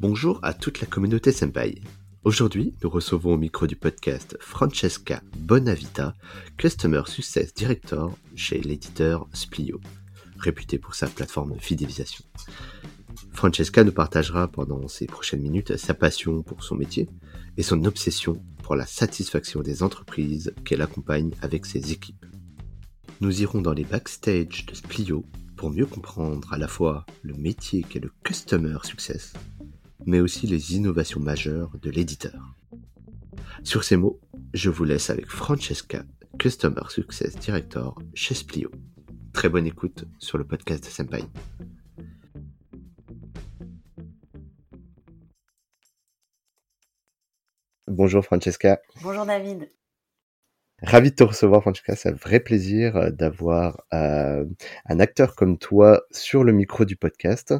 Bonjour à toute la communauté Senpai. Aujourd'hui, nous recevons au micro du podcast Francesca Bonavita, Customer Success Director chez l'éditeur Splio, réputé pour sa plateforme fidélisation. Francesca nous partagera pendant ces prochaines minutes sa passion pour son métier et son obsession pour la satisfaction des entreprises qu'elle accompagne avec ses équipes. Nous irons dans les backstage de Splio pour mieux comprendre à la fois le métier qu'est le Customer Success mais aussi les innovations majeures de l'éditeur. Sur ces mots, je vous laisse avec Francesca, Customer Success Director chez Splio. Très bonne écoute sur le podcast de Senpai. Bonjour Francesca. Bonjour David. Ravi de te recevoir, Francesca. C'est un vrai plaisir euh, d'avoir euh, un acteur comme toi sur le micro du podcast.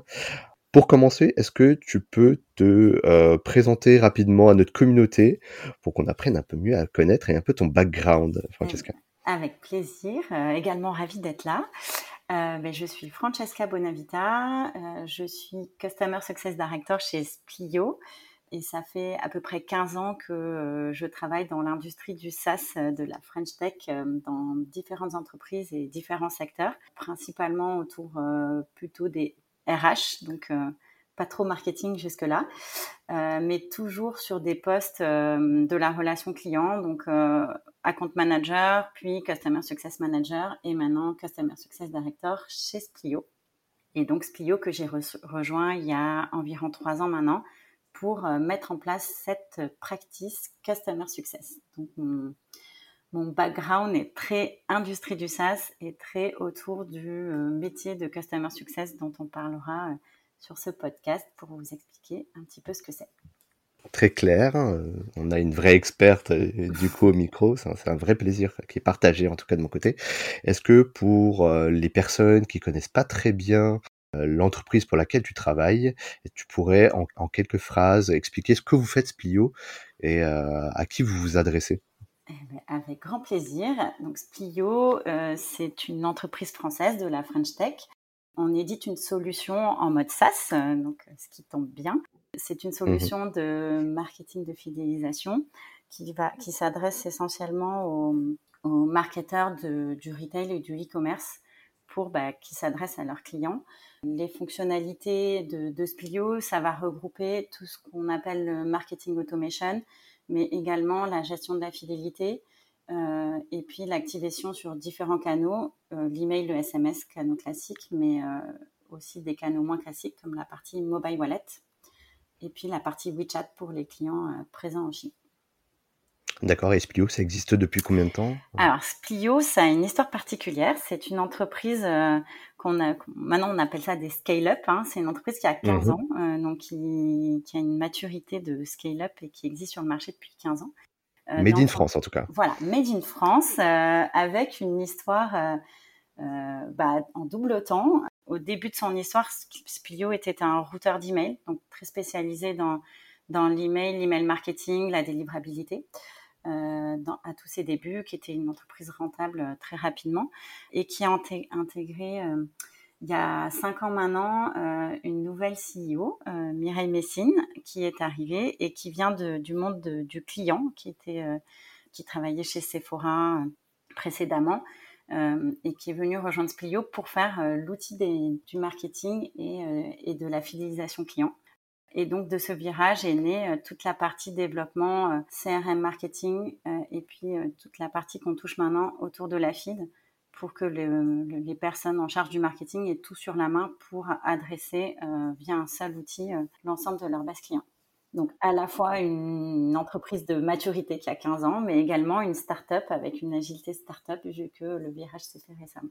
Pour commencer, est-ce que tu peux te euh, présenter rapidement à notre communauté pour qu'on apprenne un peu mieux à connaître et un peu ton background, Francesca? Avec plaisir, euh, également ravie d'être là. Euh, ben, je suis Francesca Bonavita, je suis Customer Success Director chez Splio et ça fait à peu près 15 ans que je travaille dans l'industrie du SaaS de la French Tech dans différentes entreprises et différents secteurs, principalement autour plutôt des RH, donc euh, pas trop marketing jusque-là, euh, mais toujours sur des postes euh, de la relation client, donc account manager, puis customer success manager et maintenant customer success director chez Splio. Et donc Splio que j'ai rejoint il y a environ trois ans maintenant pour mettre en place cette practice customer success. Mon background est très industrie du SaaS et très autour du euh, métier de Customer Success dont on parlera euh, sur ce podcast pour vous expliquer un petit peu ce que c'est. Très clair, hein, on a une vraie experte euh, du coup au micro, c'est un vrai plaisir qui est partagé en tout cas de mon côté. Est-ce que pour les personnes qui connaissent pas très bien l'entreprise pour laquelle tu travailles, tu pourrais en, quelques phrases expliquer ce que vous faites Splio et à qui vous vous adressez? Avec grand plaisir. Donc Splio, euh, c'est une entreprise française de la French Tech. On édite une solution en mode SaaS, euh, donc euh, ce qui tombe bien. C'est une solution mhm. de marketing de fidélisation qui, va, qui s'adresse essentiellement aux, marketeurs du retail et du e-commerce pour bah, qui s'adressent à leurs clients. Les fonctionnalités de, de Splio, ça va regrouper tout ce qu'on appelle le marketing automation, mais également la gestion de la fidélité euh, et puis l'activation sur différents canaux, euh, l'email, le SMS, canaux classiques, mais euh, aussi des canaux moins classiques comme la partie mobile wallet et puis la partie WeChat pour les clients présents en Chine. D'accord, et Splio, ça existe depuis combien de temps? Alors, Splio, ça a une histoire particulière. C'est une entreprise qu'on a, maintenant on appelle ça des scale-up. Hein. C'est une entreprise qui a 15 mhm. ans, donc qui, qui, a une maturité de scale-up et qui existe sur le marché depuis 15 ans. Euh, made in France en tout cas. Voilà, Made in France, euh, avec une histoire euh, bah, en double temps. Au début de son histoire, Splio était un routeur d'email, donc très spécialisé dans, dans l'email, l'email marketing, la délivrabilité. Dans, à tous ses débuts, qui était une entreprise rentable très rapidement et qui a intégré il y a cinq ans maintenant euh, une nouvelle CEO, euh, Mireille Messine, qui est arrivée et qui vient du monde de, du client, qui était euh, qui travaillait chez Sephora euh, précédemment euh, et qui est venue rejoindre Splio pour faire l'outil du marketing et, et, de la fidélisation client. Et donc de ce virage est née toute la partie développement CRM marketing et puis toute la partie qu'on touche maintenant autour de la feed pour que les personnes en charge du marketing aient tout sur la main pour adresser euh, via un seul outil euh, l'ensemble de leur base client. Donc à la fois une entreprise de maturité qui a 15 ans, mais également une start-up avec une agilité start-up vu que le virage s'est fait récemment.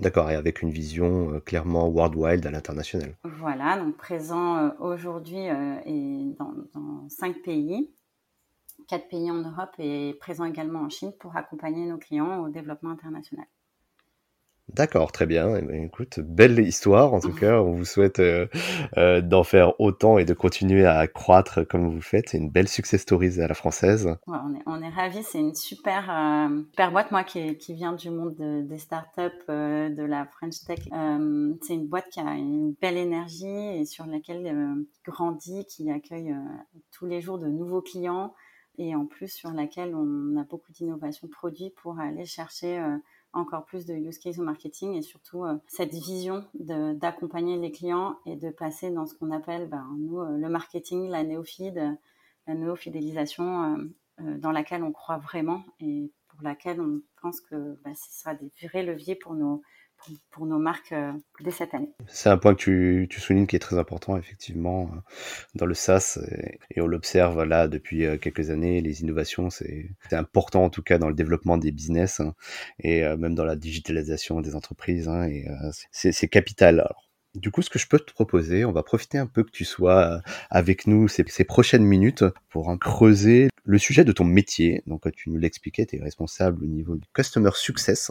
D'accord, et avec une vision euh, clairement worldwide à l'international. Voilà, donc présent aujourd'hui et dans, dans cinq pays, quatre pays en Europe et présent également en Chine pour accompagner nos clients au développement international. D'accord, très bien. Eh ben, écoute, belle histoire en tout cas. On vous souhaite euh, euh, d'en faire autant et de continuer à croître comme vous faites. C'est une belle success story à la française. on, est, on est ravis. C'est une super, euh, super boîte, moi qui, qui vient du monde des startups, de la French Tech. c'est une boîte qui a une belle énergie et sur laquelle grandit, qui accueille tous les jours de nouveaux clients et en plus sur laquelle on a beaucoup d'innovations produits pour aller chercher encore plus de use case au marketing et surtout euh, cette vision d'accompagner les clients et de passer dans ce qu'on appelle, ben, nous, euh, le marketing, la néophyde, la néo-fidélisation euh, dans laquelle on croit vraiment et pour laquelle on pense que ben, ce sera des vrais leviers pour nos, pour, nos marques euh, dès cette année. C'est un point que tu, soulignes qui est très important, effectivement, euh, dans le SaaS. Et, on l'observe là depuis euh, quelques années. Les innovations, c'est important en tout cas dans le développement des business hein, et même dans la digitalisation des entreprises. Hein, et c'est capital. Du coup, ce que je peux te proposer, on va profiter un peu que tu sois avec nous ces, ces prochaines minutes pour en creuser le sujet de ton métier. Donc, tu nous l'expliquais, tu es responsable au niveau du Customer Success.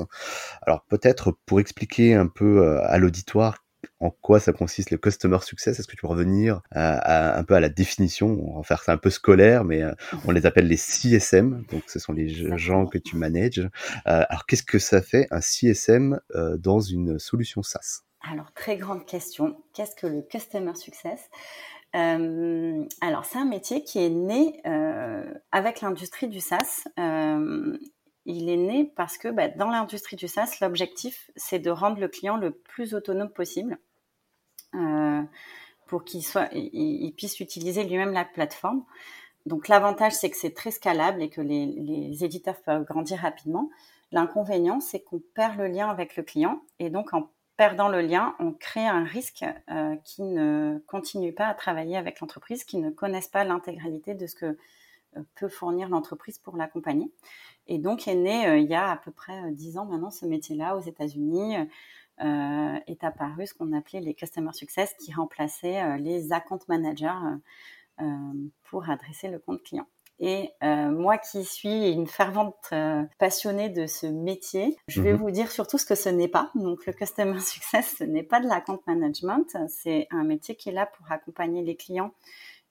Alors, peut-être pour expliquer un peu euh, à l'auditoire en quoi ça consiste le customer success Est-ce que tu peux revenir à, un peu à la définition? On va faire ça un peu scolaire, mais euh, on les appelle les CSM. Donc, ce sont les gens que tu manages. Euh, alors, qu'est-ce que ça fait un CSM dans une solution SaaS? Alors, très grande question. Qu'est-ce que le Customer Success? Euh, alors, c'est un métier qui est né euh, avec l'industrie du SaaS. Euh, il est né parce que bah, dans l'industrie du SaaS, l'objectif, c'est de rendre le client le plus autonome possible pour qu'il puisse utiliser lui-même la plateforme. Donc, l'avantage, c'est que c'est très scalable et que les, les éditeurs peuvent grandir rapidement. L'inconvénient, c'est qu'on perd le lien avec le client et donc en perdant le lien, on crée un risque euh, qui ne continue pas à travailler avec l'entreprise, qui ne connaissent pas l'intégralité de ce que euh, peut fournir l'entreprise pour l'accompagner. Et donc est né euh, il y a à peu près dix ans maintenant ce métier-là aux États-Unis. est apparu ce qu'on appelait les Customer Success qui remplaçaient les account managers pour adresser le compte client. Et euh, moi qui suis une fervente euh, passionnée de ce métier, je vais mhm. vous dire surtout ce que ce n'est pas. Donc le Customer Success, ce n'est pas de la compte management. C'est un métier qui est là pour accompagner les clients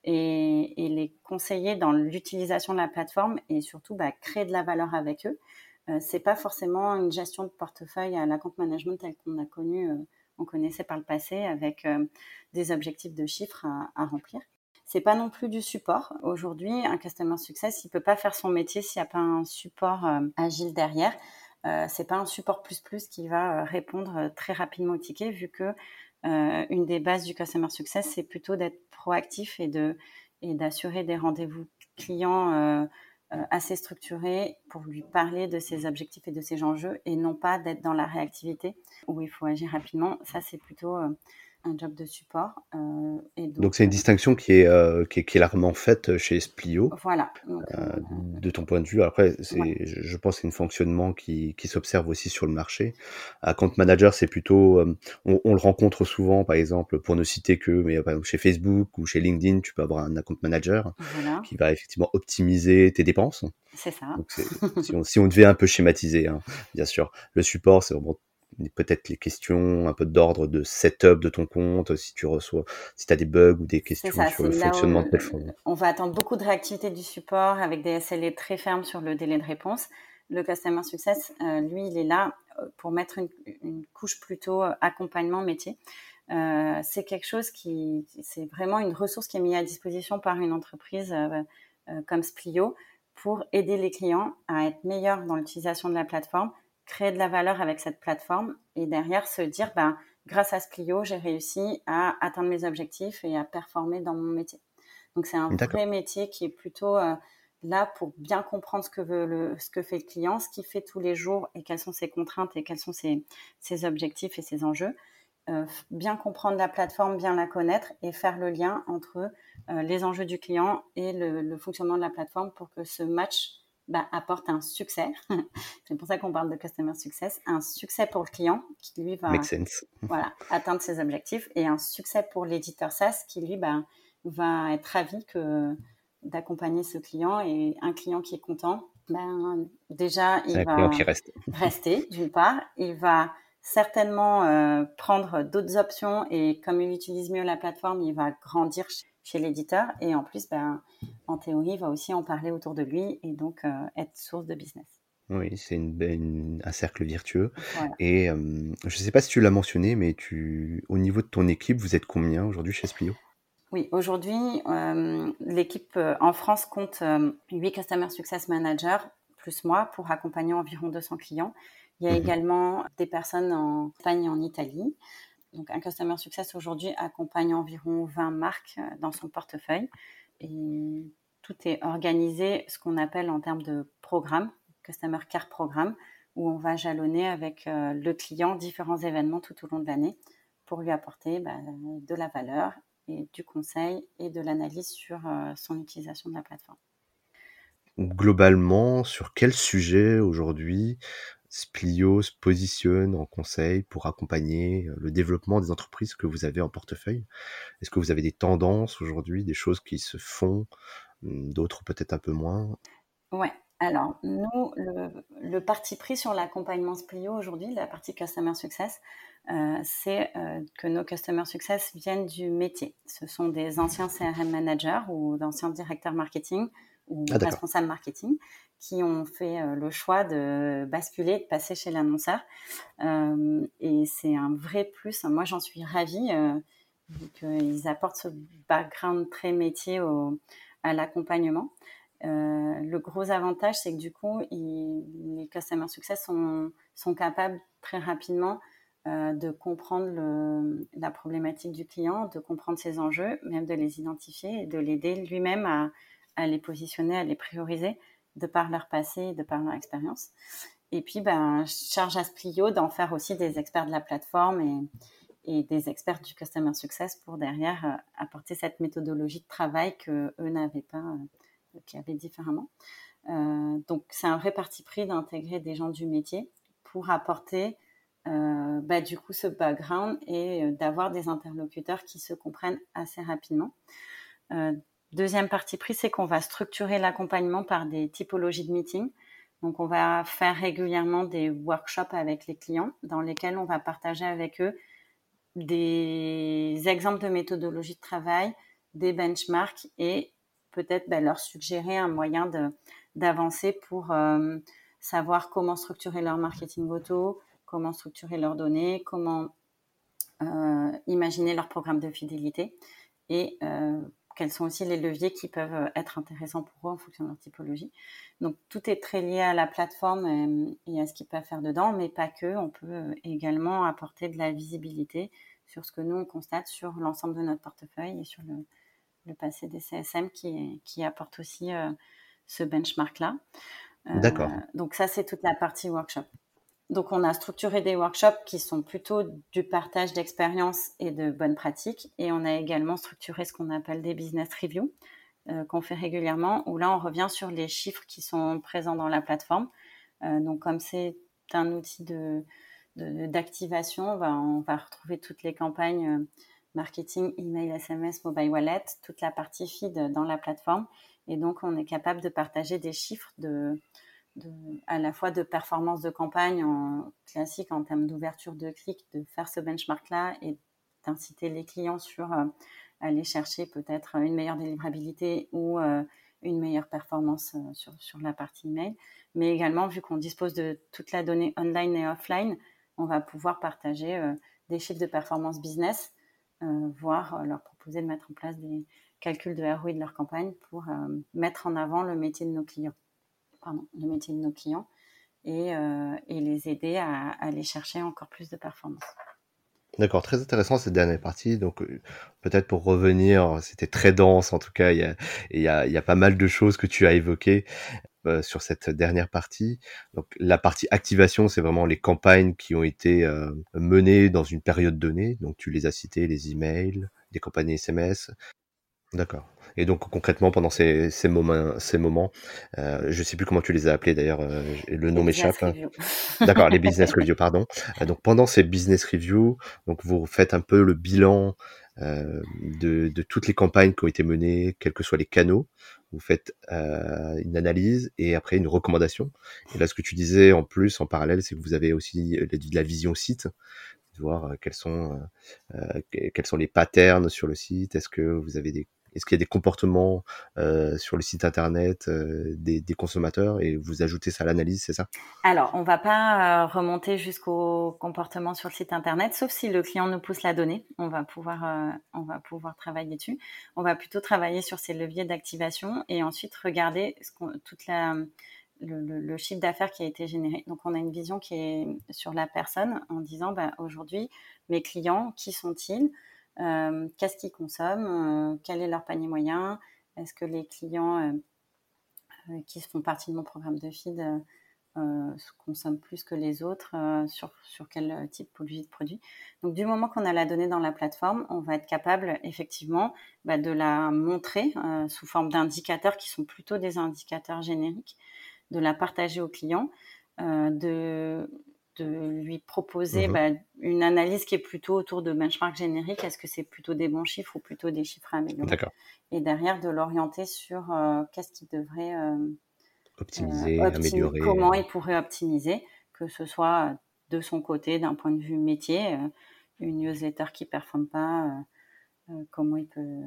et, et les conseiller dans l'utilisation de la plateforme et surtout bah, créer de la valeur avec eux. Euh, c'est pas forcément une gestion de portefeuille à la compte management telle qu'on a connu, euh, on connaissait par le passé avec euh, des objectifs de chiffres à, à remplir. C'est pas non plus du support. Aujourd'hui, un customer success, il peut pas faire son métier s'il n'y a pas un support euh, agile derrière. Euh, c'est pas un support plus plus qui va euh, répondre euh, très rapidement au ticket, vu que une des bases du customer success, c'est plutôt d'être proactif et de et d'assurer des rendez-vous clients assez structurés pour lui parler de ses objectifs et de ses enjeux, et non pas d'être dans la réactivité où il faut agir rapidement. Ça, c'est plutôt un job de support. Euh, et donc, c'est une distinction qui est, euh, qui est, qui, est, largement faite chez Splio. Voilà. Donc, euh, euh de ton point de vue, après, c'est, ouais. je, pense que c'est un fonctionnement qui, qui s'observe aussi sur le marché. Account manager, c'est plutôt, euh, on, on, le rencontre souvent, par exemple, pour ne citer que, mais par exemple, chez Facebook ou chez LinkedIn, tu peux avoir un account manager voilà. qui va effectivement optimiser tes dépenses. C'est ça. Donc si, on, si, on, devait un peu schématiser, hein, bien sûr, le support, c'est vraiment peut-être les questions un peu d'ordre de setup de ton compte, si tu reçois, si tu as des bugs ou des questions ça, sur le fonctionnement de téléphone. On va attendre beaucoup de réactivité du support avec des SLA très fermes sur le délai de réponse. Le Customer Success, euh, lui, il est là euh, pour mettre une, une couche plutôt euh, accompagnement métier. Euh, c'est quelque chose qui, c'est vraiment une ressource qui est mise à disposition par une entreprise euh, comme Splio pour aider les clients à être meilleurs dans l'utilisation de la plateforme, créer de la valeur avec cette plateforme et derrière se dire, ben, grâce à Splio, j'ai réussi à atteindre mes objectifs et à performer dans mon métier. Donc c'est un vrai métier qui est plutôt euh, là pour bien comprendre ce que veut le, ce que fait le client, ce qu'il fait tous les jours et quelles sont ses contraintes et quels sont ses, ses objectifs et ses enjeux. Euh, bien comprendre la plateforme, bien la connaître et faire le lien entre euh, les enjeux du client et le, le, fonctionnement de la plateforme pour que ce match bah, apporte un succès. c'est pour ça qu'on parle de customer success. Un succès pour le client qui lui va voilà, atteindre ses objectifs et un succès pour l'éditeur SaaS qui lui bah, va être ravi que d'accompagner ce client et un client qui est content, ben, déjà il va reste. rester d'une part, il va certainement euh, prendre d'autres options et comme il utilise mieux la plateforme, il va grandir chez l'éditeur et en plus, ben, en théorie, va aussi en parler autour de lui et donc euh, être source de business. Oui, c'est une, un cercle virtueux. Et je ne sais pas si tu l'as mentionné, mais tu, au niveau de ton équipe, vous êtes combien aujourd'hui chez Splio Oui, aujourd'hui, l'équipe en France compte 8 Customer Success Managers, plus moi, pour accompagner environ 200 clients. Il y a mmh également des personnes en Espagne et en Italie. Donc, un Customer Success aujourd'hui accompagne environ 20 marques euh, dans son portefeuille. Et tout est organisé, ce qu'on appelle en termes de programme, Customer Care Programme, où on va jalonner avec euh, le client différents événements tout au long de l'année pour lui apporter bah, de la valeur et du conseil et de l'analyse sur euh, son utilisation de la plateforme. Globalement, sur quel sujet aujourd'hui Splio se positionne en conseil pour accompagner euh, le développement des entreprises que vous avez en portefeuille? Est-ce que vous avez des tendances aujourd'hui, des choses qui se font, d'autres peut-être un peu moins Ouais. Alors, nous, le, parti pris sur l'accompagnement Splio aujourd'hui, la partie Customer Success, euh, c'est euh, que nos Customer Success viennent du métier. Ce sont des anciens CRM managers ou d'anciens directeurs marketing ou ah, responsables marketing qui ont fait euh, le choix de basculer, de passer chez l'annonceur. Et c'est un vrai plus. Moi, j'en suis ravie qu'ils apportent ce background très métier au, à l'accompagnement. le gros avantage, c'est que du coup, les Customer Success sont, sont capables très rapidement de comprendre la problématique du client, de comprendre ses enjeux, même de les identifier et de l'aider lui-même à, les positionner, à les prioriser de par leur passé, de par leur expérience. Et puis, ben, charge à Splio d'en faire aussi des experts de la plateforme et, et des experts du Customer Success pour derrière euh, apporter cette méthodologie de travail que eux n'avaient pas, euh, qui avaient différemment. Euh, donc, c'est un vrai parti pris d'intégrer des gens du métier pour apporter bah, du coup ce background et d'avoir des interlocuteurs qui se comprennent assez rapidement. Deuxième partie pris, c'est qu'on va structurer l'accompagnement par des typologies de meetings. Donc, on va faire régulièrement des workshops avec les clients dans lesquels on va partager avec eux des exemples de méthodologie de travail, des benchmarks et peut-être ben, leur suggérer un moyen d'avancer pour euh, savoir comment structurer leur marketing auto, comment structurer leurs données, comment euh, imaginer leur programme de fidélité et euh, quels sont aussi les leviers qui peuvent euh, être intéressants pour eux en fonction de leur typologie. Donc tout est très lié à la plateforme et, à ce qu'ils peuvent faire dedans, mais pas que. On peut euh, également apporter de la visibilité sur ce que nous on constate sur l'ensemble de notre portefeuille et sur le, passé des CSM qui, qui apporte aussi euh, ce benchmark-là. D'accord. donc ça, c'est toute la partie workshop. Donc, on a structuré des workshops qui sont plutôt du partage d'expériences et de bonnes pratiques. Et on a également structuré ce qu'on appelle des business reviews euh, qu'on fait régulièrement, où là, on revient sur les chiffres qui sont présents dans la plateforme. Euh, donc, comme c'est un outil de, d'activation, on va, on va retrouver toutes les campagnes euh, marketing, email, SMS, mobile wallet, toute la partie feed dans la plateforme. Et donc, on est capable de partager des chiffres de à la fois de performance de campagne classique en termes d'ouverture de clics, de faire ce benchmark-là et d'inciter les clients sur euh, aller chercher peut-être une meilleure délivrabilité ou euh, une meilleure performance euh, sur, sur la partie email. Mais également, vu qu'on dispose de toute la donnée online et offline, on va pouvoir partager des chiffres de performance business, voire leur proposer de mettre en place des calculs de ROI de leur campagne pour mettre en avant le métier de nos clients le métier de nos clients et, euh, les aider à, aller chercher encore plus de performance. D'accord, très intéressant cette dernière partie. Donc euh, peut-être pour revenir, c'était très dense en tout cas, il y a pas mal de choses que tu as évoquées euh, sur cette dernière partie. Donc la partie activation, c'est vraiment les campagnes qui ont été menées dans une période donnée. Donc tu les as citées, les emails, des campagnes SMS. D'accord. Et donc concrètement pendant ces, ces moments, ces moments, euh, je sais plus comment tu les as appelés d'ailleurs, euh, le nom m'échappe. D'accord, les business reviews, pardon. Euh, donc pendant ces business reviews, donc vous faites un peu le bilan euh, de, de, toutes les campagnes qui ont été menées, quels que soient les canaux. vous faites une analyse et après une recommandation. Et là, ce que tu disais en plus, en parallèle, c'est que vous avez aussi de la vision site, de voir quels sont quels sont les patterns sur le site. Est-ce que vous avez des est-ce qu'il y a des comportements euh, sur le site internet euh, des, consommateurs et vous ajoutez ça à l'analyse, c'est ça? Alors, on va pas euh, remonter jusqu'au comportement sur le site internet, sauf si le client nous pousse la donnée. On va pouvoir, on va pouvoir travailler dessus. On va plutôt travailler sur ces leviers d'activation et ensuite regarder ce toute la le, chiffre d'affaires qui a été généré. Donc, on a une vision qui est sur la personne en disant, bah, aujourd'hui, mes clients, qui sont-ils? Qu'est-ce qu'ils consomment, euh, quel est leur panier moyen, est-ce que les clients euh, qui font partie de mon programme de feed consomment plus que les autres, sur, sur quel type de produit. Donc du moment qu'on a la donnée dans la plateforme, on va être capable effectivement bah, de la montrer sous forme d'indicateurs qui sont plutôt des indicateurs génériques, de la partager aux clients, de de lui proposer mmh bah, une analyse qui est plutôt autour de benchmark générique. Est-ce que c'est plutôt des bons chiffres ou plutôt des chiffres à améliorer Et derrière, de l'orienter sur euh, qu'est-ce qu'il devrait euh, optimiser, euh, améliorer. Comment il pourrait optimiser, que ce soit de son côté, d'un point de vue métier, une newsletter qui ne performe pas, comment il peut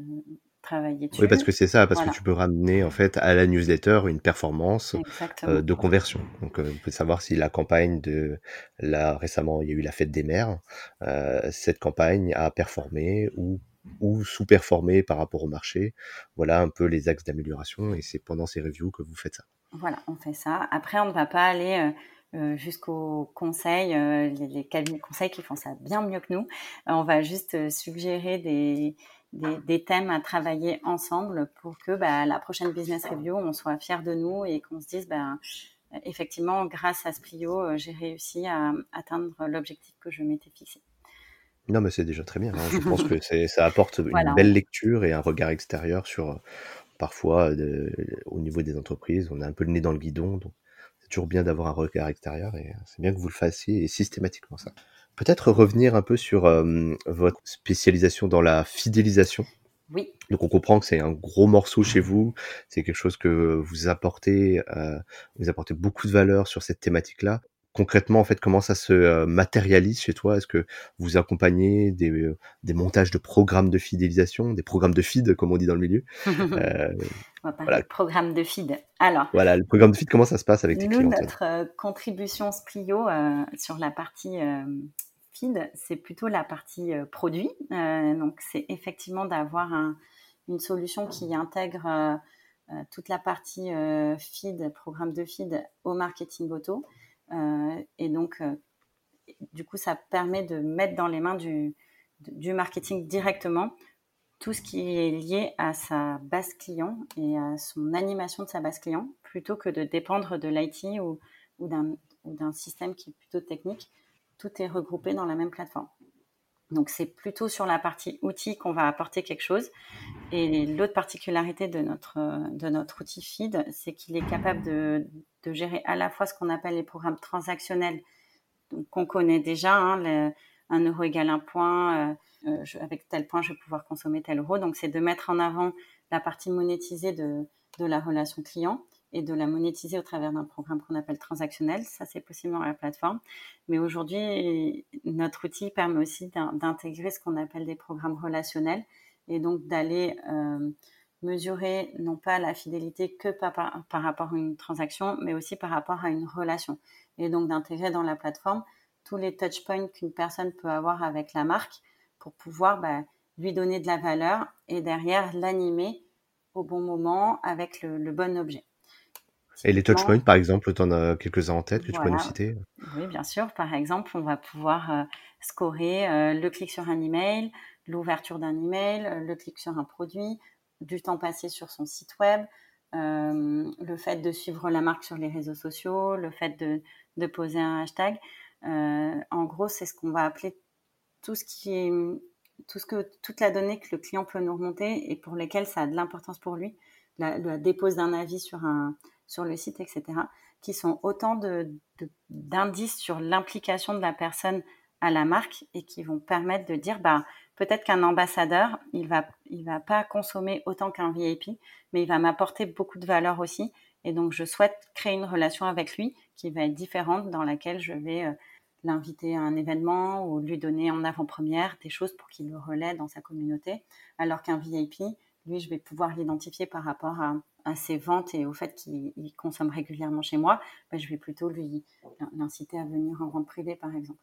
travailler Oui, parce que c'est ça, parce que tu peux ramener en fait à la newsletter une performance euh, de conversion. Donc, euh, on peut savoir si la campagne de là récemment, il y a eu la fête des mères, euh, cette campagne a performé ou ou sous-performé par rapport au marché. Voilà un peu les axes d'amélioration et c'est pendant ces reviews que vous faites ça. Voilà, on fait ça. Après, on ne va pas aller jusqu'au conseil, les, les, cabinets de conseil qui font ça bien mieux que nous. on va juste suggérer des, des, thèmes à travailler ensemble pour que bah, la prochaine business review, on soit fiers de nous et qu'on se dise, bah, effectivement, grâce à Splio, euh, j'ai réussi à atteindre l'objectif que je m'étais fixé. Non, mais c'est déjà très bien. Hein. Je pense que ça apporte une belle lecture et un regard extérieur sur parfois au niveau des entreprises. On a un peu le nez dans le guidon, donc c'est toujours bien d'avoir un regard extérieur et c'est bien que vous le fassiez et systématiquement ça. Peut-être revenir un peu sur euh, votre spécialisation dans la fidélisation. Oui. Donc on comprend que c'est un gros morceau chez vous, c'est quelque chose que vous apportez, euh, vous apportez beaucoup de valeur sur cette thématique-là concrètement, en fait, comment ça se euh, matérialise chez toi? Est-ce que vous accompagnez des, euh, des, montages de programmes de fidélisation, des programmes de feed, comme on dit dans le milieu? Euh, On va parler de programme de feed. Alors, voilà, le programme de feed, comment ça se passe avec tes nous, clients Notre contribution Splio sur la partie feed, c'est plutôt la partie produit. donc, c'est effectivement d'avoir un, une solution qui intègre toute la partie feed, programme de feed au marketing auto. Euh, et donc, euh, du coup, ça permet de mettre dans les mains du, marketing directement tout ce qui est lié à sa base client et à son animation de sa base client, plutôt que de dépendre de l'IT ou d'un système qui est plutôt technique. Tout est regroupé dans la même plateforme. Donc c'est plutôt sur la partie outil qu'on va apporter quelque chose. Et l'autre particularité de notre, de notre outil feed, c'est qu'il est capable de, de, gérer à la fois ce qu'on appelle les programmes transactionnels, qu'on connaît déjà, hein, un euro égale un point, euh, euh, avec tel point je vais pouvoir consommer tel euro. Donc c'est de mettre en avant la partie monétisée de, de la relation client et de la monétiser au travers d'un programme qu'on appelle transactionnel. Ça, c'est possible dans la plateforme. Mais aujourd'hui, notre outil permet aussi d'intégrer ce qu'on appelle des programmes relationnels et donc d'aller euh, mesurer non pas la fidélité que par, par, rapport à une transaction, mais aussi par rapport à une relation. Et donc d'intégrer dans la plateforme tous les touchpoints qu'une personne peut avoir avec la marque pour pouvoir bah, lui donner de la valeur et derrière l'animer au bon moment avec le bon objet. Et les touchpoints, par exemple, tu en as quelques-uns en tête que tu peux nous citer? Oui, bien sûr. Par exemple, on va pouvoir euh, scorer euh, le clic sur un email, l'ouverture d'un email, euh, le clic sur un produit, du temps passé sur son site web, le fait de suivre la marque sur les réseaux sociaux, le fait de, de poser un hashtag. en gros, c'est ce qu'on va appeler tout ce qui est tout ce que toute la donnée que le client peut nous remonter et pour lesquelles ça a de l'importance pour lui. La, la dépose d'un avis sur un, sur le site, etc., qui sont autant d'indices sur l'implication de la personne à la marque et qui vont permettre de dire, bah, peut-être qu'un ambassadeur, il va, va pas consommer autant qu'un VIP, mais il va m'apporter beaucoup de valeur aussi. Et donc, je souhaite créer une relation avec lui qui va être différente, dans laquelle je vais euh, l'inviter à un événement ou lui donner en avant-première des choses pour qu'il le relaie dans sa communauté. Alors qu'un VIP, lui, je vais pouvoir l'identifier par rapport à, ses ventes et au fait qu'il consomme régulièrement chez moi. Ben, je vais plutôt l'inciter à venir en vente privée, par exemple.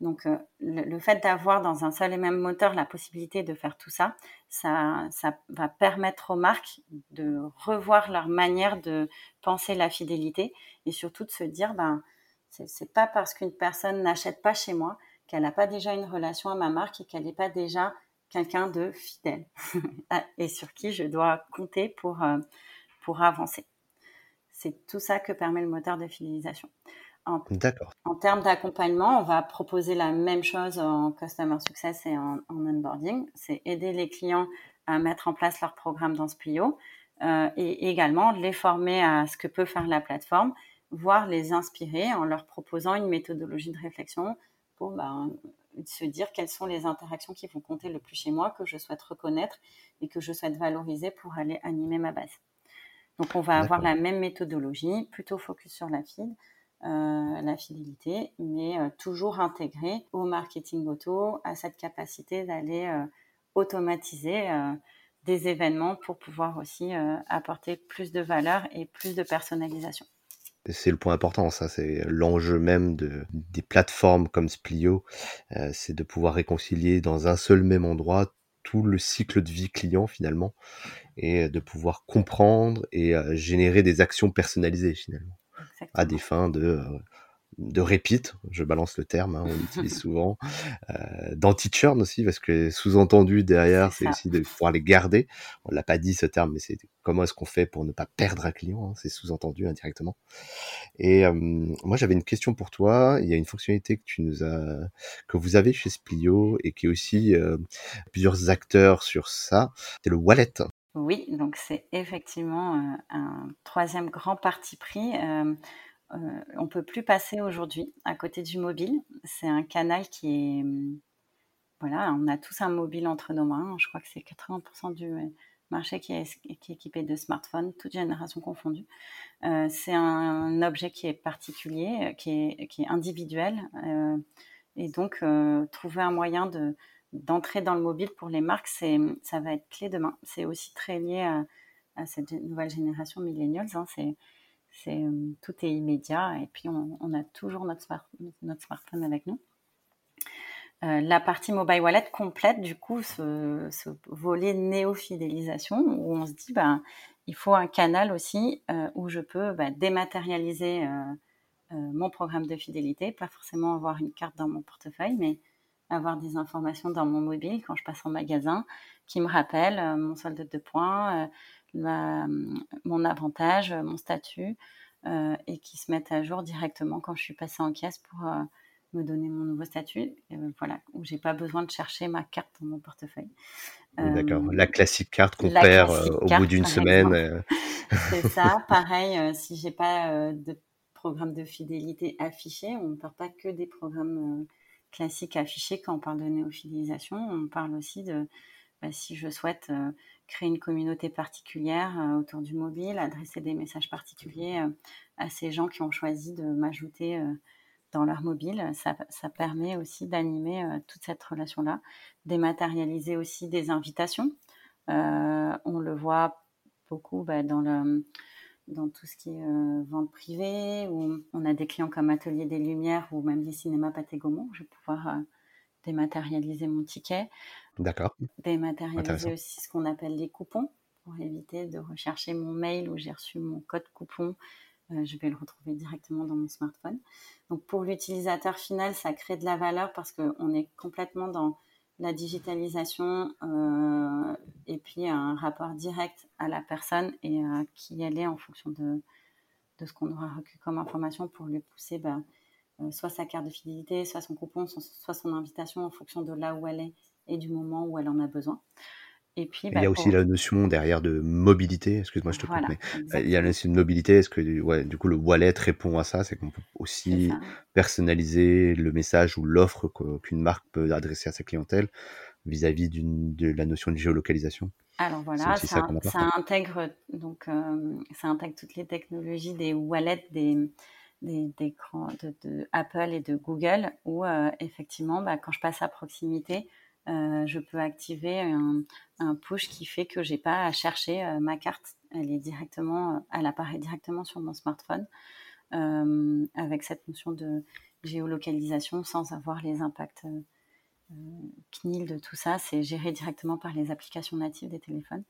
Donc, euh, le, fait d'avoir dans un seul et même moteur la possibilité de faire tout ça, ça, ça va permettre aux marques de revoir leur manière de penser la fidélité et surtout de se dire, ben, c'est pas parce qu'une personne n'achète pas chez moi qu'elle n'a pas déjà une relation à ma marque et qu'elle n'est pas déjà quelqu'un de fidèle et sur qui je dois compter pour, euh, pour avancer. C'est tout ça que permet le moteur de fidélisation. D'accord. En termes d'accompagnement, on va proposer la même chose en Customer Success et en, onboarding. C'est aider les clients à mettre en place leur programme dans Splio euh, et également les former à ce que peut faire la plateforme, voire les inspirer en leur proposant une méthodologie de réflexion pour ben, se dire quelles sont les interactions qui vont compter le plus chez moi, que je souhaite reconnaître et que je souhaite valoriser pour aller animer ma base. Donc on va avoir la même méthodologie, plutôt focus sur la feed, euh, la fidélité, mais euh, toujours intégré au marketing auto, à cette capacité d'aller euh, automatiser des événements pour pouvoir aussi apporter plus de valeur et plus de personnalisation. C'est le point important, ça, c'est l'enjeu même de, des plateformes comme Splio, c'est de pouvoir réconcilier dans un seul même endroit tout le cycle de vie client finalement, et de pouvoir comprendre et générer des actions personnalisées finalement à des fins de, euh, de repeat, je balance le terme, hein, on l'utilise souvent, euh, d'anti-churn aussi, parce que sous-entendu derrière, c'est aussi de pouvoir les garder. On l'a pas dit ce terme, mais c'est comment est-ce qu'on fait pour ne pas perdre un client, hein, c'est sous-entendu indirectement. Et euh, moi, j'avais une question pour toi. Il y a une fonctionnalité que tu nous as, que vous avez chez Splio et qui est aussi euh, plusieurs acteurs sur ça. C'est le wallet. Oui, donc c'est effectivement euh, un troisième grand parti pris. Euh, euh, on peut plus passer aujourd'hui à côté du mobile. C'est un canal qui est... Hum, voilà, on a tous un mobile entre nos mains. Je crois que c'est 80% du marché qui est, équipé de smartphones, toute génération confondue. c'est un, objet qui est particulier, qui est, qui est individuel. et donc, trouver un moyen de d'entrer dans le mobile pour les marques, c'est, ça va être clé demain. C'est aussi très lié à, cette nouvelle génération millennials. Hein. C'est, euh, tout est immédiat et puis on, a toujours notre, smartphone avec nous. Euh, la partie mobile wallet complète du coup ce, volet néo-fidélisation où on se dit ben, il faut un canal aussi euh, où je peux ben, dématérialiser mon programme de fidélité, pas forcément avoir une carte dans mon portefeuille, mais avoir des informations dans mon mobile quand je passe en magasin qui me rappellent mon solde de points, euh, mon avantage, euh, mon statut, et qui se mettent à jour directement quand je suis passée en caisse pour me donner mon nouveau statut, voilà, où j'ai pas besoin de chercher ma carte dans mon portefeuille. D'accord, la classique carte qu'on perd au bout d'une semaine. C'est ça, pareil, si j'ai pas de programme de fidélité affiché, on ne perd pas que des programmes classique affiché quand on parle de néophilisation. On parle aussi de bah, si je souhaite euh, créer une communauté particulière euh, autour du mobile, adresser des messages particuliers euh, à ces gens qui ont choisi de m'ajouter dans leur mobile. Ça, permet aussi d'animer toute cette relation-là, dématérialiser aussi des invitations. on le voit beaucoup bah, dans le dans tout ce qui est euh, vente privée, où on a des clients comme Atelier des Lumières ou même les cinémas Pathé. Je vais pouvoir euh, dématérialiser mon ticket. D'accord. Dématérialiser aussi ce qu'on appelle les coupons pour éviter de rechercher mon mail où j'ai reçu mon code coupon. Euh, je vais le retrouver directement dans mon smartphone. Donc pour l'utilisateur final, ça crée de la valeur parce qu'on est complètement dans la digitalisation euh, et puis un rapport direct à la personne et à qui elle est en fonction de, de ce qu'on aura recueilli comme information pour lui pousser bah, soit sa carte de fidélité, soit son coupon, soit son invitation en fonction de là où elle est et du moment où elle en a besoin. Et puis, il y a bah, aussi la notion derrière de mobilité. Excuse-moi, je te coupe, mais euh, il y a la notion de mobilité. Est-ce que ouais, du coup le wallet répond à ça? C'est qu'on peut aussi personnaliser le message ou l'offre qu'une marque peut adresser à sa clientèle vis-à-vis de la notion de géolocalisation alors voilà, ça, intègre donc ça intègre toutes les technologies des wallets des des, de, Apple et de Google où effectivement bah, quand je passe à proximité je peux activer un, push qui fait que j'ai pas à chercher ma carte. Elle est directement elle apparaît directement sur mon smartphone avec cette notion de géolocalisation sans avoir les impacts CNIL de tout ça, c'est géré directement par les applications natives des téléphones.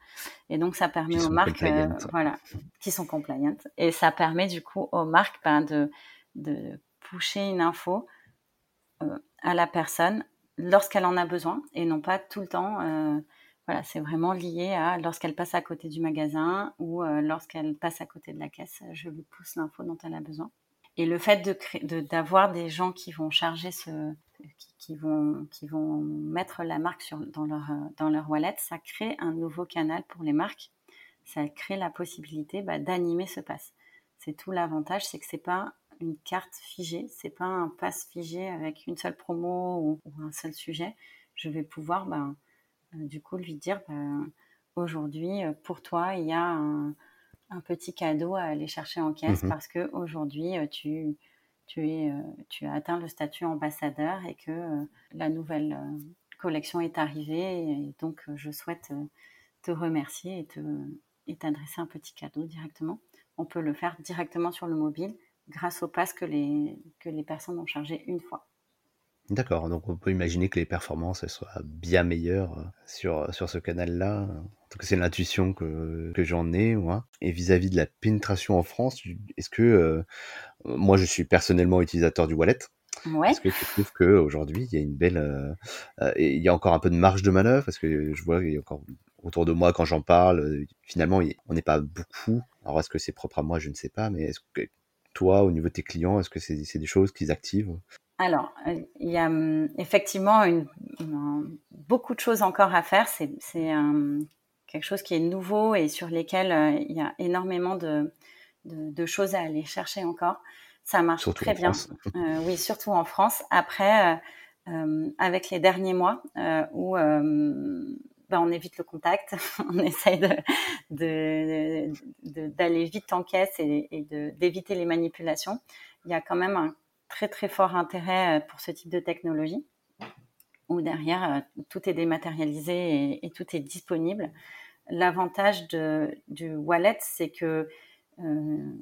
Et donc, ça permet aux marques, euh, voilà, qui sont compliant. Et ça permet du coup aux marques ben, de, de pusher une info euh, à la personne lorsqu'elle en a besoin et non pas tout le temps. Euh, voilà, c'est vraiment lié à lorsqu'elle passe à côté du magasin ou lorsqu'elle passe à côté de la caisse, je lui pousse l'info dont elle a besoin. Et le fait de d'avoir des gens qui vont charger ce, qui, vont, qui vont mettre la marque sur, dans, leur, dans leur wallet, ça crée un nouveau canal pour les marques. Ça crée la possibilité bah, d'animer ce pass. C'est tout l'avantage, c'est que c'est pas une carte figée, c'est pas un pass figé avec une seule promo ou, un seul sujet. Je vais pouvoir, bah, euh, du coup, lui dire, bah, aujourd'hui, euh, pour toi, il y a un, un petit cadeau à aller chercher en caisse mmh parce que aujourd'hui euh, tu, euh, tu as atteint le statut ambassadeur et que euh, la nouvelle collection est arrivée et donc je souhaite te remercier et te et t'adresser un petit cadeau directement. On peut le faire directement sur le mobile grâce au pass que les, que les personnes ont chargé une fois. D'accord, donc on peut imaginer que les performances soient bien meilleures sur, sur ce canal-là c'est l'intuition que, que j'en ai. Moi. Et vis-à-vis de la pénétration en France, est-ce que euh, moi je suis personnellement utilisateur du wallet? Ouais. Est-ce que tu trouves qu'aujourd'hui, il y a une belle. Euh, euh, il y a encore un peu de marge de manœuvre? Parce que je vois qu'il y a encore autour de moi, quand j'en parle, finalement, on n'est pas beaucoup. Alors, est-ce que c'est propre à moi? Je ne sais pas. Mais est-ce que toi, au niveau de tes clients, est-ce que c'est des choses qu'ils activent? Alors, il y a hum, effectivement une, beaucoup de choses encore à faire. C'est quelque chose qui est nouveau et sur lesquels euh, il y a énormément de, de, choses à aller chercher encore. Ça marche très bien. Euh, oui, surtout en France. Après, euh, avec les derniers mois où ben, on évite le contact, on essaye d'aller de, de, vite en caisse et, et d'éviter les manipulations. Il y a quand même un très très fort intérêt pour ce type de technologie où derrière tout est dématérialisé et, tout est disponible l'avantage du wallet, c'est que euh,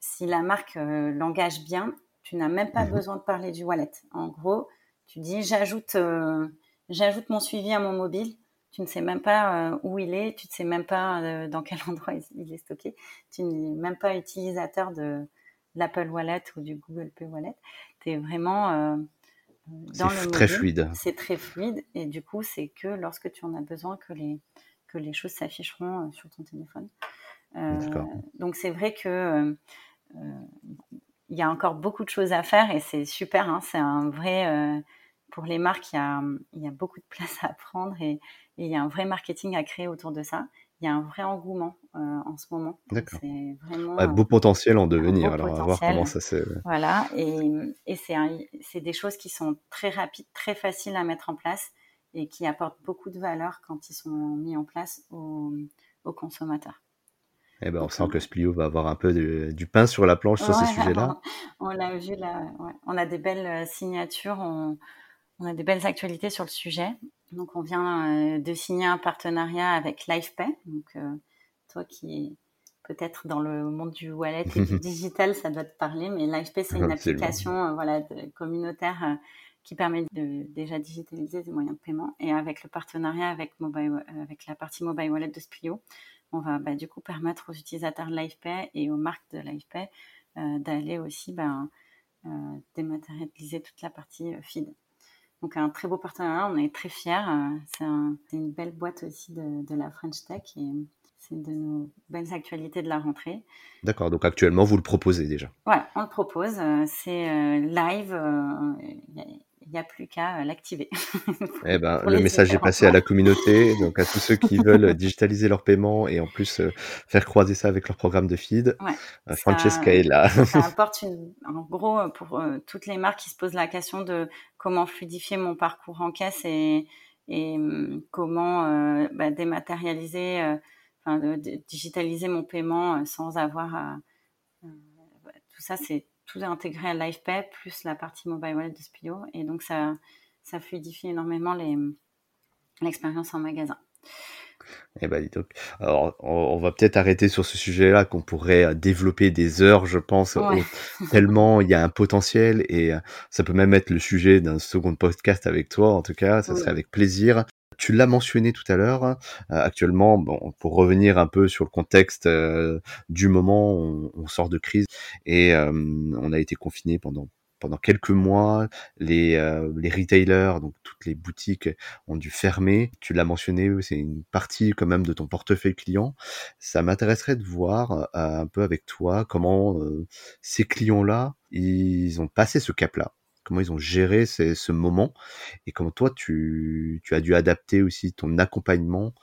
si la marque euh, l'engage bien, tu n'as même pas mhm. besoin de parler du wallet. En gros, tu dis j'ajoute euh, j'ajoute mon suivi à mon mobile. Tu ne sais même pas où il est, tu ne sais même pas dans quel endroit il est stocké. Tu n'es même pas utilisateur de l'Apple Wallet ou du Google Pay Wallet. Tu es vraiment dans le très fluide. C'est très fluide et du coup, c'est que lorsque tu en as besoin que les que les choses s'afficheront euh, sur ton téléphone. Euh, donc c'est vrai que euh, il y a encore beaucoup de choses à faire et c'est super. Hein, c'est un vrai pour les marques, il y, a, il y, a, beaucoup de place à prendre et, il y a un vrai marketing à créer autour de ça. Il y a un vrai engouement en ce moment. D'accord. Vraiment beau potentiel en devenir. Alors on va voir comment ça se. Voilà, et, et c'est des choses qui sont très rapides, très faciles à mettre en place et qui apportent beaucoup de valeur quand ils sont mis en place aux, consommateurs. Eh ben, on sent que Splio va avoir un peu du pain sur la planche sur ces sujets-là. On, l'a vu là, on a des belles euh, signatures, on, a des belles actualités sur le sujet. Donc, on vient euh, de signer un partenariat avec LifePay. Donc, euh, toi qui es peut-être dans le monde du wallet et du digital, ça doit te parler, mais LifePay, c'est une application voilà, communautaire qui permet de déjà digitaliser des moyens de paiement. Et avec le partenariat avec, mobile, euh, avec la partie mobile wallet de Splio, on va bah, du coup permettre aux utilisateurs LifePay et aux marques de LifePay euh, d'aller aussi ben, euh, dématérialiser toute la partie feed. Donc un très beau partenariat, on est très fiers. c'est une belle boîte aussi de, de la French Tech et c'est de nos belles actualités de la rentrée. D'accord, donc actuellement vous le proposez déjà Voilà, on le propose. C'est live il n'y a plus qu'à euh, l'activer. eh ben, le message est passé à la communauté, donc à tous ceux qui veulent digitaliser leur paiement et en plus euh, faire croiser ça avec leur programme de feed. Euh, Francesca est là. ça apporte une, en gros pour toutes les marques qui se posent la question de comment fluidifier mon parcours en caisse et, et hum, comment bah, dématérialiser, enfin, digitaliser mon paiement sans avoir tout ça, c'est tout intégré à LivePay plus la partie mobile wallet de Spio. Et donc, ça, ça fluidifie énormément l'expérience en magasin. Eh ben, donc. Alors, on, va peut-être arrêter sur ce sujet-là, qu'on pourrait euh, développer des heures, je pense, tellement il y a un potentiel et euh, ça peut même être le sujet d'un second podcast avec toi, en tout cas, ça serait avec plaisir. Tu l'as mentionné tout à l'heure. Euh, actuellement, bon, pour revenir un peu sur le contexte du moment, on, on, sort de crise et on a été confiné pendant pendant quelques mois, les, euh, les retailers, donc toutes les boutiques ont dû fermer. Tu l'as mentionné, c'est une partie quand même de ton portefeuille client. Ça m'intéresserait de voir euh, un peu avec toi comment euh, ces clients-là, ils ont passé ce cap-là comment ils ont géré ce moment et comment toi tu, as dû adapter aussi ton accompagnement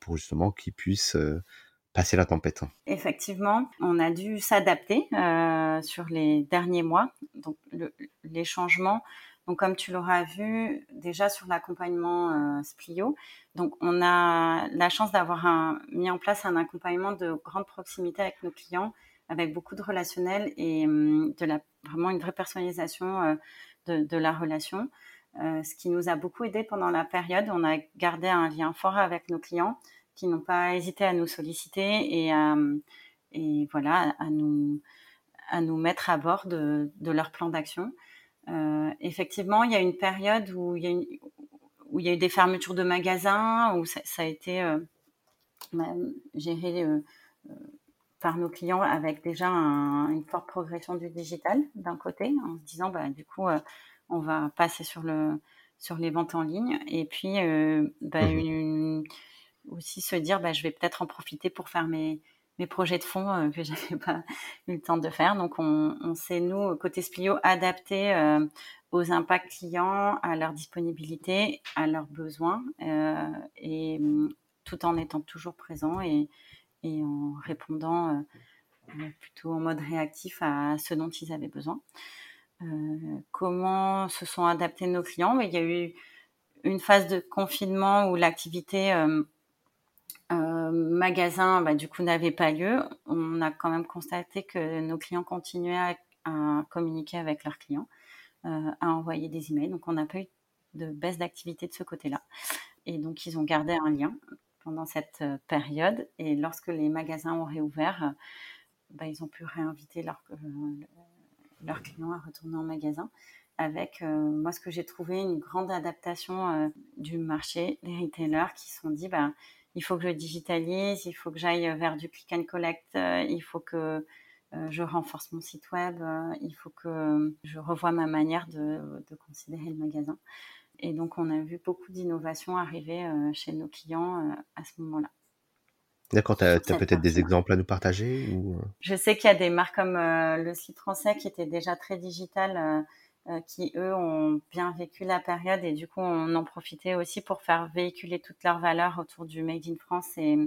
pour justement qu'ils puissent passer la tempête. Effectivement, on a dû s'adapter euh, sur les derniers mois. Donc les changements, donc comme tu l'auras vu déjà sur l'accompagnement euh, Splio, donc on a la chance d'avoir mis en place un accompagnement de grande proximité avec nos clients, avec beaucoup de relationnel et hum, vraiment une vraie personnalisation euh, de, la relation. ce qui nous a beaucoup aidé pendant la période. On a gardé un lien fort avec nos clients qui n'ont pas hésité à nous solliciter et, à, voilà, à nous, à nous mettre à bord de, leur plan d'action. Euh, effectivement, il y a une période où il y a, eu des fermetures de magasins, où ça, a été euh, bah, géré euh, par nos clients avec déjà une forte progression du digital d'un côté, en se disant bah, du coup on va passer sur le sur les ventes en ligne et puis bah, mmh une, aussi se dire bah, je vais peut-être en profiter pour faire mes, mes projets de fond euh, que j'avais pas eu le temps de faire. Donc on, on s'est nous côté Splio adapté euh, aux impacts clients, à leur disponibilité, à leurs besoins euh, et mm, tout en étant toujours présent et, et en répondant plutôt en mode réactif à ce dont ils avaient besoin. comment se sont adaptés nos clients? Il y a eu une phase de confinement où l'activité euh, magasin, bah, du coup, n'avait pas lieu. On a quand même constaté que nos clients continuaient à, communiquer avec leurs clients, euh, à envoyer des emails. Donc, on n'a pas eu de baisse d'activité de ce côté-là. Et donc, ils ont gardé un lien pendant cette euh, période. Et lorsque les magasins ont réouvert, bah, ils ont pu réinviter leurs leur clients à retourner en magasin avec moi ce que j'ai trouvé une grande adaptation du marché, les retailers qui se sont dit bah, il faut que je digitalise, il faut que j'aille vers du click and collect, euh, il faut que euh, je renforce mon site web, euh, il faut que je revoie ma manière de, considérer le magasin. Et donc, on a vu beaucoup d'innovations arriver chez nos clients à ce moment-là. D'accord, tu as, peut-être des exemples à nous partager Je sais qu'il y a des marques comme le site français qui était déjà très digital euh, qui eux ont bien vécu la période et du coup on en profitait aussi pour faire véhiculer toutes leurs valeurs autour du Made in France et,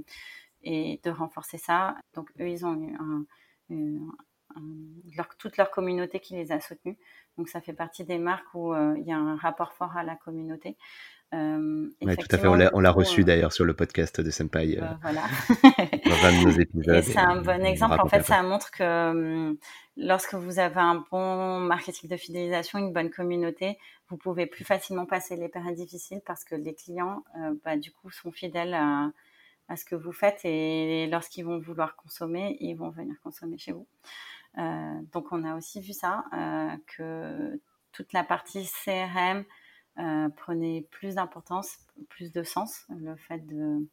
et de renforcer ça. Donc eux ils ont eu toute leur communauté qui les a soutenus. Donc ça fait partie des marques où euh, il y a un rapport fort à la communauté. Euh, tout à fait. On l'a reçu euh, d'ailleurs sur le podcast de Senpai. Euh, voilà. dans un de nos épisodes. C'est un bon exemple. En fait, ça montre que hum, lorsque vous avez un bon marketing de fidélisation, une bonne communauté, vous pouvez plus facilement passer les périodes difficiles parce que les clients, bah, du coup, sont fidèles à, à, ce que vous faites et lorsqu'ils vont vouloir consommer, ils vont venir consommer chez vous. Donc, on a aussi vu ça, que toute la partie CRM, euh, prenait plus d'importance, plus de sens, le fait de,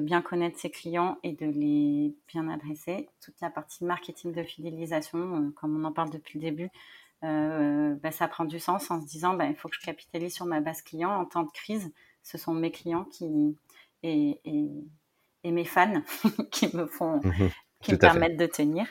bien connaître ses clients et de les bien adresser. Toute la partie marketing de fidélisation, euh, comme on en parle depuis le début, euh, bah, ça prend du sens en se disant bah, il faut que je capitalise sur ma base client en temps de crise. Ce sont mes clients qui et, mes fans qui me font, qui me permettent de tenir.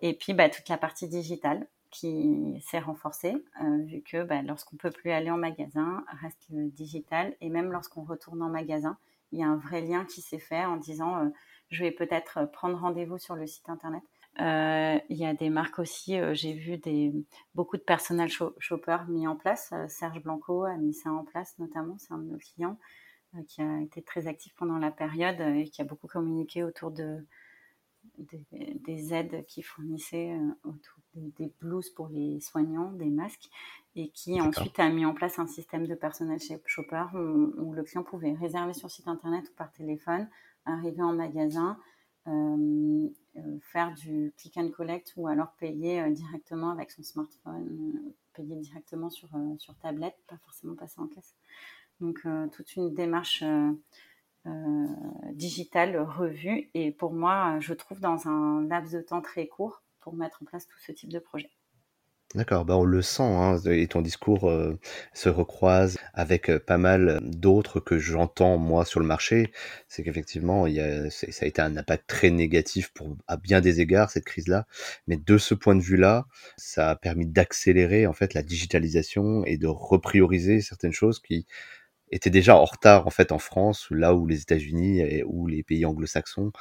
Et puis bah, toute la partie digitale qui s'est renforcé, euh, vu que bah, lorsqu'on peut plus aller en magasin, reste le digital, et même lorsqu'on retourne en magasin, il y a un vrai lien qui s'est fait en disant euh, je vais peut-être prendre rendez-vous sur le site internet. il y a des marques aussi, j'ai vu des, beaucoup de personnel shoppers mis en place. Serge Blanco a mis ça en place notamment, c'est un de nos clients qui a été très actif pendant la période et qui a beaucoup communiqué autour de, des, aides qui fournissaient autour des, blouses pour les soignants, des masques, et qui ensuite a mis en place un système de personnel shopper où, où le client pouvait réserver sur site internet ou par téléphone, arriver en magasin, euh, euh, faire du click and collect ou alors payer euh, directement avec son smartphone, payer directement sur, sur tablette, pas forcément passer en caisse. Donc toute une démarche digitale revue et pour moi, je trouve dans un laps de temps très court pour mettre en place tout ce type de projet. D'accord, bah on le sent, hein, et ton discours euh, se recroise avec euh, pas mal d'autres que j'entends moi sur le marché. C'est qu'effectivement, ça a été un impact très négatif pour à bien des égards cette crise-là, mais de ce point de vue-là, ça a permis d'accélérer en fait la digitalisation et de reprioriser certaines choses qui étaient déjà en retard en fait en France, là où les États-Unis et ou les pays anglo-saxons,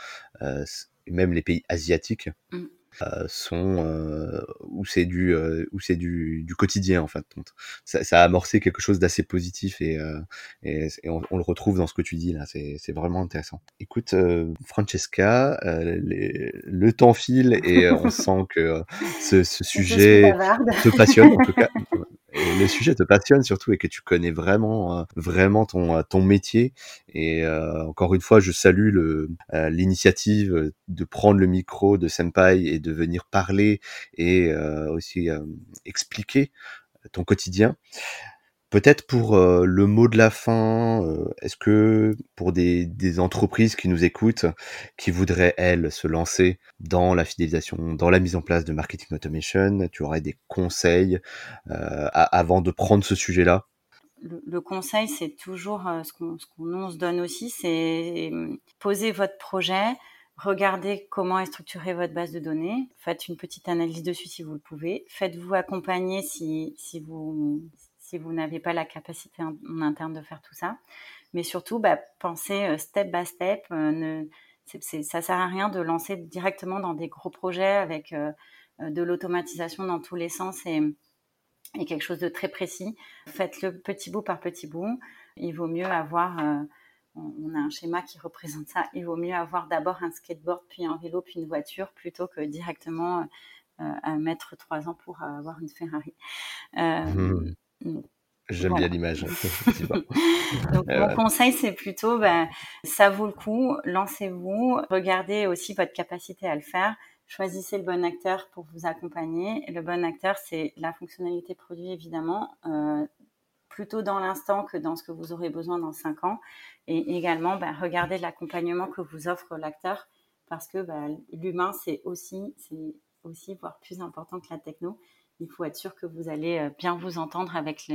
euh, même les pays asiatiques. Mmh. Euh, sont euh, où c'est du euh, où c'est du, du quotidien en fait. Ça, ça, a amorcé quelque chose d'assez positif et, et, on, on, le retrouve dans ce que tu dis là. C'est vraiment intéressant. Écoute, Francesca, les, le temps file et on sent que ce, ce sujet te passionne en tout cas. le sujet te passionne surtout et que tu connais vraiment, euh, vraiment ton, euh, ton métier. Et euh, encore une fois, je salue le, l'initiative de prendre le micro de Senpai et de venir parler et aussi expliquer ton quotidien. Peut-être pour euh, le mot de la fin, euh, est-ce que pour des, entreprises qui nous écoutent, qui voudraient, elles, se lancer dans la fidélisation, dans la mise en place de marketing automation, tu aurais des conseils euh, avant de prendre ce sujet-là? Le, conseil, c'est toujours ce qu'on qu se donne aussi, c'est poser votre projet, regardez comment est structurée votre base de données, faites une petite analyse dessus si vous le pouvez, faites-vous accompagner si vous vous n'avez pas la capacité en, interne de faire tout ça. Mais surtout, bah, pensez euh, step by step. Euh, ne, ça sert à rien de lancer directement dans des gros projets avec euh, de l'automatisation dans tous les sens et, quelque chose de très précis. Faites-le petit bout par petit bout. Il vaut mieux avoir, on a un schéma qui représente ça, il vaut mieux avoir d'abord un skateboard, puis un vélo, puis une voiture, plutôt que directement à mettre trois ans pour avoir une Ferrari. Mmh. J'aime bien l'image. Donc, mon conseil, c'est plutôt, ben, ça vaut le coup, lancez-vous, regardez aussi votre capacité à le faire, choisissez le bon acteur pour vous accompagner. le bon acteur, c'est la fonctionnalité produit, évidemment, euh, plutôt dans l'instant que dans ce que vous aurez besoin dans cinq ans. Et également, ben, regardez l'accompagnement que vous offre l'acteur, parce que ben, l'humain, c'est aussi, c'est aussi, voire plus important que la techno il faut être sûr que vous allez euh, bien vous entendre avec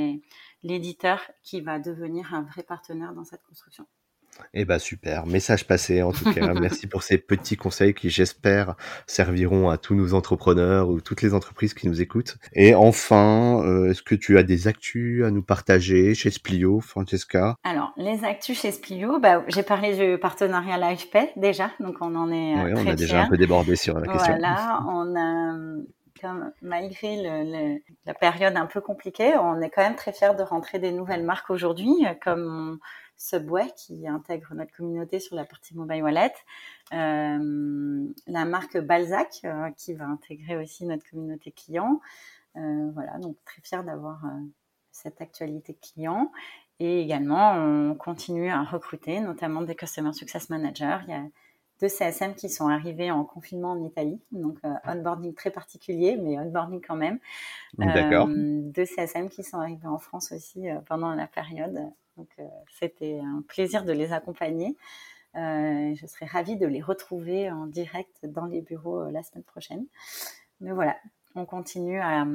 l'éditeur qui va devenir un vrai partenaire dans cette construction. Eh ben super, message passé en tout cas. Merci pour ces petits conseils qui j'espère serviront à tous nos entrepreneurs ou toutes les entreprises qui nous écoutent. Et enfin, euh, est-ce que tu as des actus à nous partager chez Splio, Francesca? Alors les actus chez Splio, bah, j'ai parlé du partenariat LivePay déjà, donc on en est euh, oui, on a déjà un peu débordé sur la question. Voilà, on a malgré la période un peu compliquée, on est quand même très fiers de rentrer des nouvelles marques aujourd'hui, comme Subway qui intègre notre communauté sur la partie mobile wallet, euh, la marque Balzac euh, qui va intégrer aussi notre communauté client. Euh, voilà, donc très fiers d'avoir cette actualité client. Et également, on continue à recruter, notamment des Customer Success Managers. Il y a deux CSM qui sont arrivés en confinement en Italie. Donc, euh, onboarding très particulier, mais onboarding quand même. D'accord. Euh, deux CSM qui sont arrivés en France aussi euh, pendant la période. Donc, c'était un plaisir de les accompagner. je serais ravie de les retrouver en direct dans les bureaux la semaine prochaine. Mais voilà, on continue à,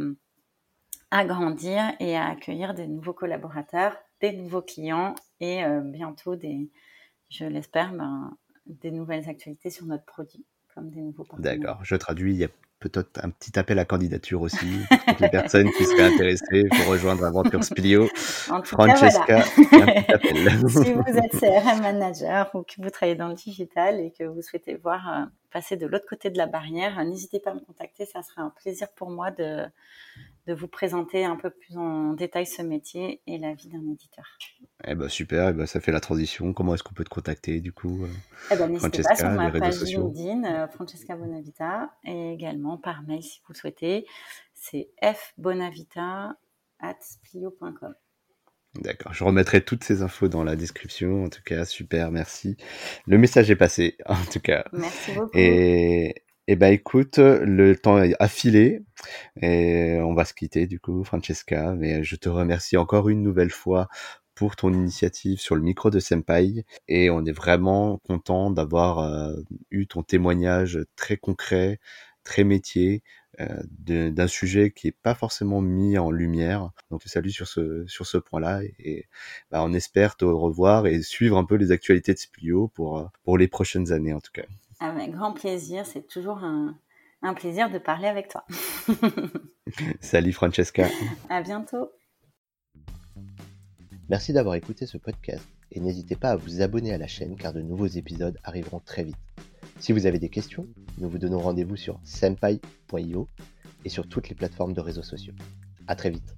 à grandir et à accueillir des nouveaux collaborateurs, des nouveaux clients et bientôt des, je l'espère, ben, des nouvelles actualités sur notre produit, comme des nouveaux D'accord, je traduis, il y a peut-être un petit appel à candidature aussi pour toutes les personnes qui seraient intéressées pour rejoindre Aventure Splio. Francesca, si vous êtes CRM manager ou que vous travaillez dans le digital et que vous souhaitez voir euh, passer de l'autre côté de la barrière, n'hésitez pas à me contacter. Ça sera un plaisir pour moi de, de vous présenter un peu plus en détail ce métier et la vie d'un éditeur. Eh ben super, eh ben ça fait la transition. Comment est-ce qu'on peut te contacter du coup euh, eh ben, N'hésitez pas sur ma page LinkedIn, euh, Francesca Bonavita, et également par mail si vous le souhaitez. C'est fbonavita.splio.com. D'accord, je remettrai toutes ces infos dans la description. En tout cas, super, merci. Le message est passé, en tout cas. Merci beaucoup. Et, eh ben écoute, le temps est affilé et on va se quitter du coup, Francesca. Mais je te remercie encore une nouvelle fois pour ton initiative sur le micro de Senpai et on est vraiment content d'avoir euh, eu ton témoignage très concret, très métier euh, d'un sujet qui est pas forcément mis en lumière. Donc je salue sur ce sur ce point-là et, bah, on espère te revoir et suivre un peu les actualités de Splio pour euh, pour les prochaines années en tout cas. Avec grand plaisir, c'est toujours un, un plaisir de parler avec toi. Salut Francesca. À bientôt. Merci d'avoir écouté ce podcast et n'hésitez pas à vous abonner à la chaîne car de nouveaux épisodes arriveront très vite. Si vous avez des questions, nous vous donnons rendez-vous sur senpai.io et sur toutes les plateformes de réseaux sociaux. À très vite.